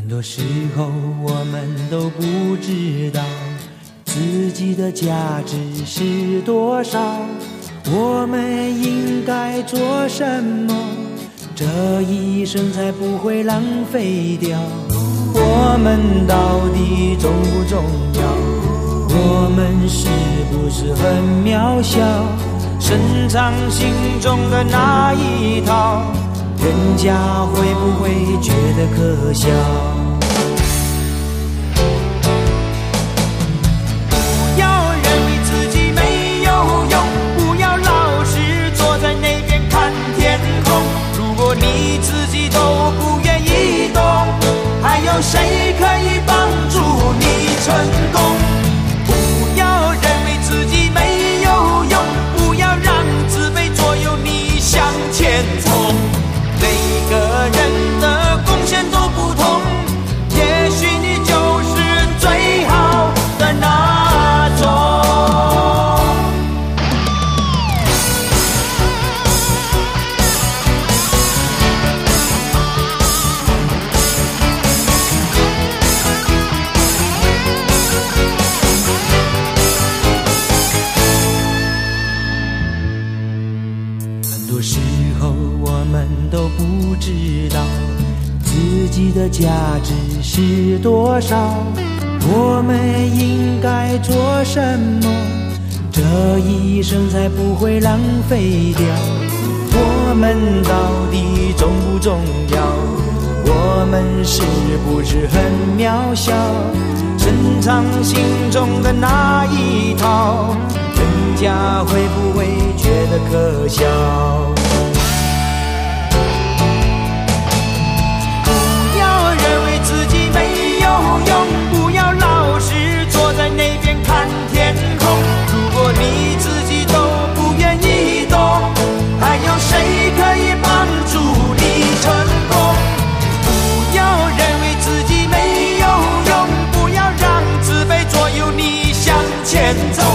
很多时候我们都不知道自己的价值是多少，我们应该做什么，这一生才不会浪费掉。我们到底重不重要？我们是不是很渺小？深藏心中的那一套，人家会不会觉得可笑？不要认为自己没有用，不要老是坐在那边看天空。如果你自己都不愿意动，还有谁可以帮助你成功？多时候我们都不知道自己的价值是多少，我们应该做什么，这一生才不会浪费掉。我们到底重不重要？我们是不是很渺小？深藏心中的那一套，人家会不会觉得可笑？前走。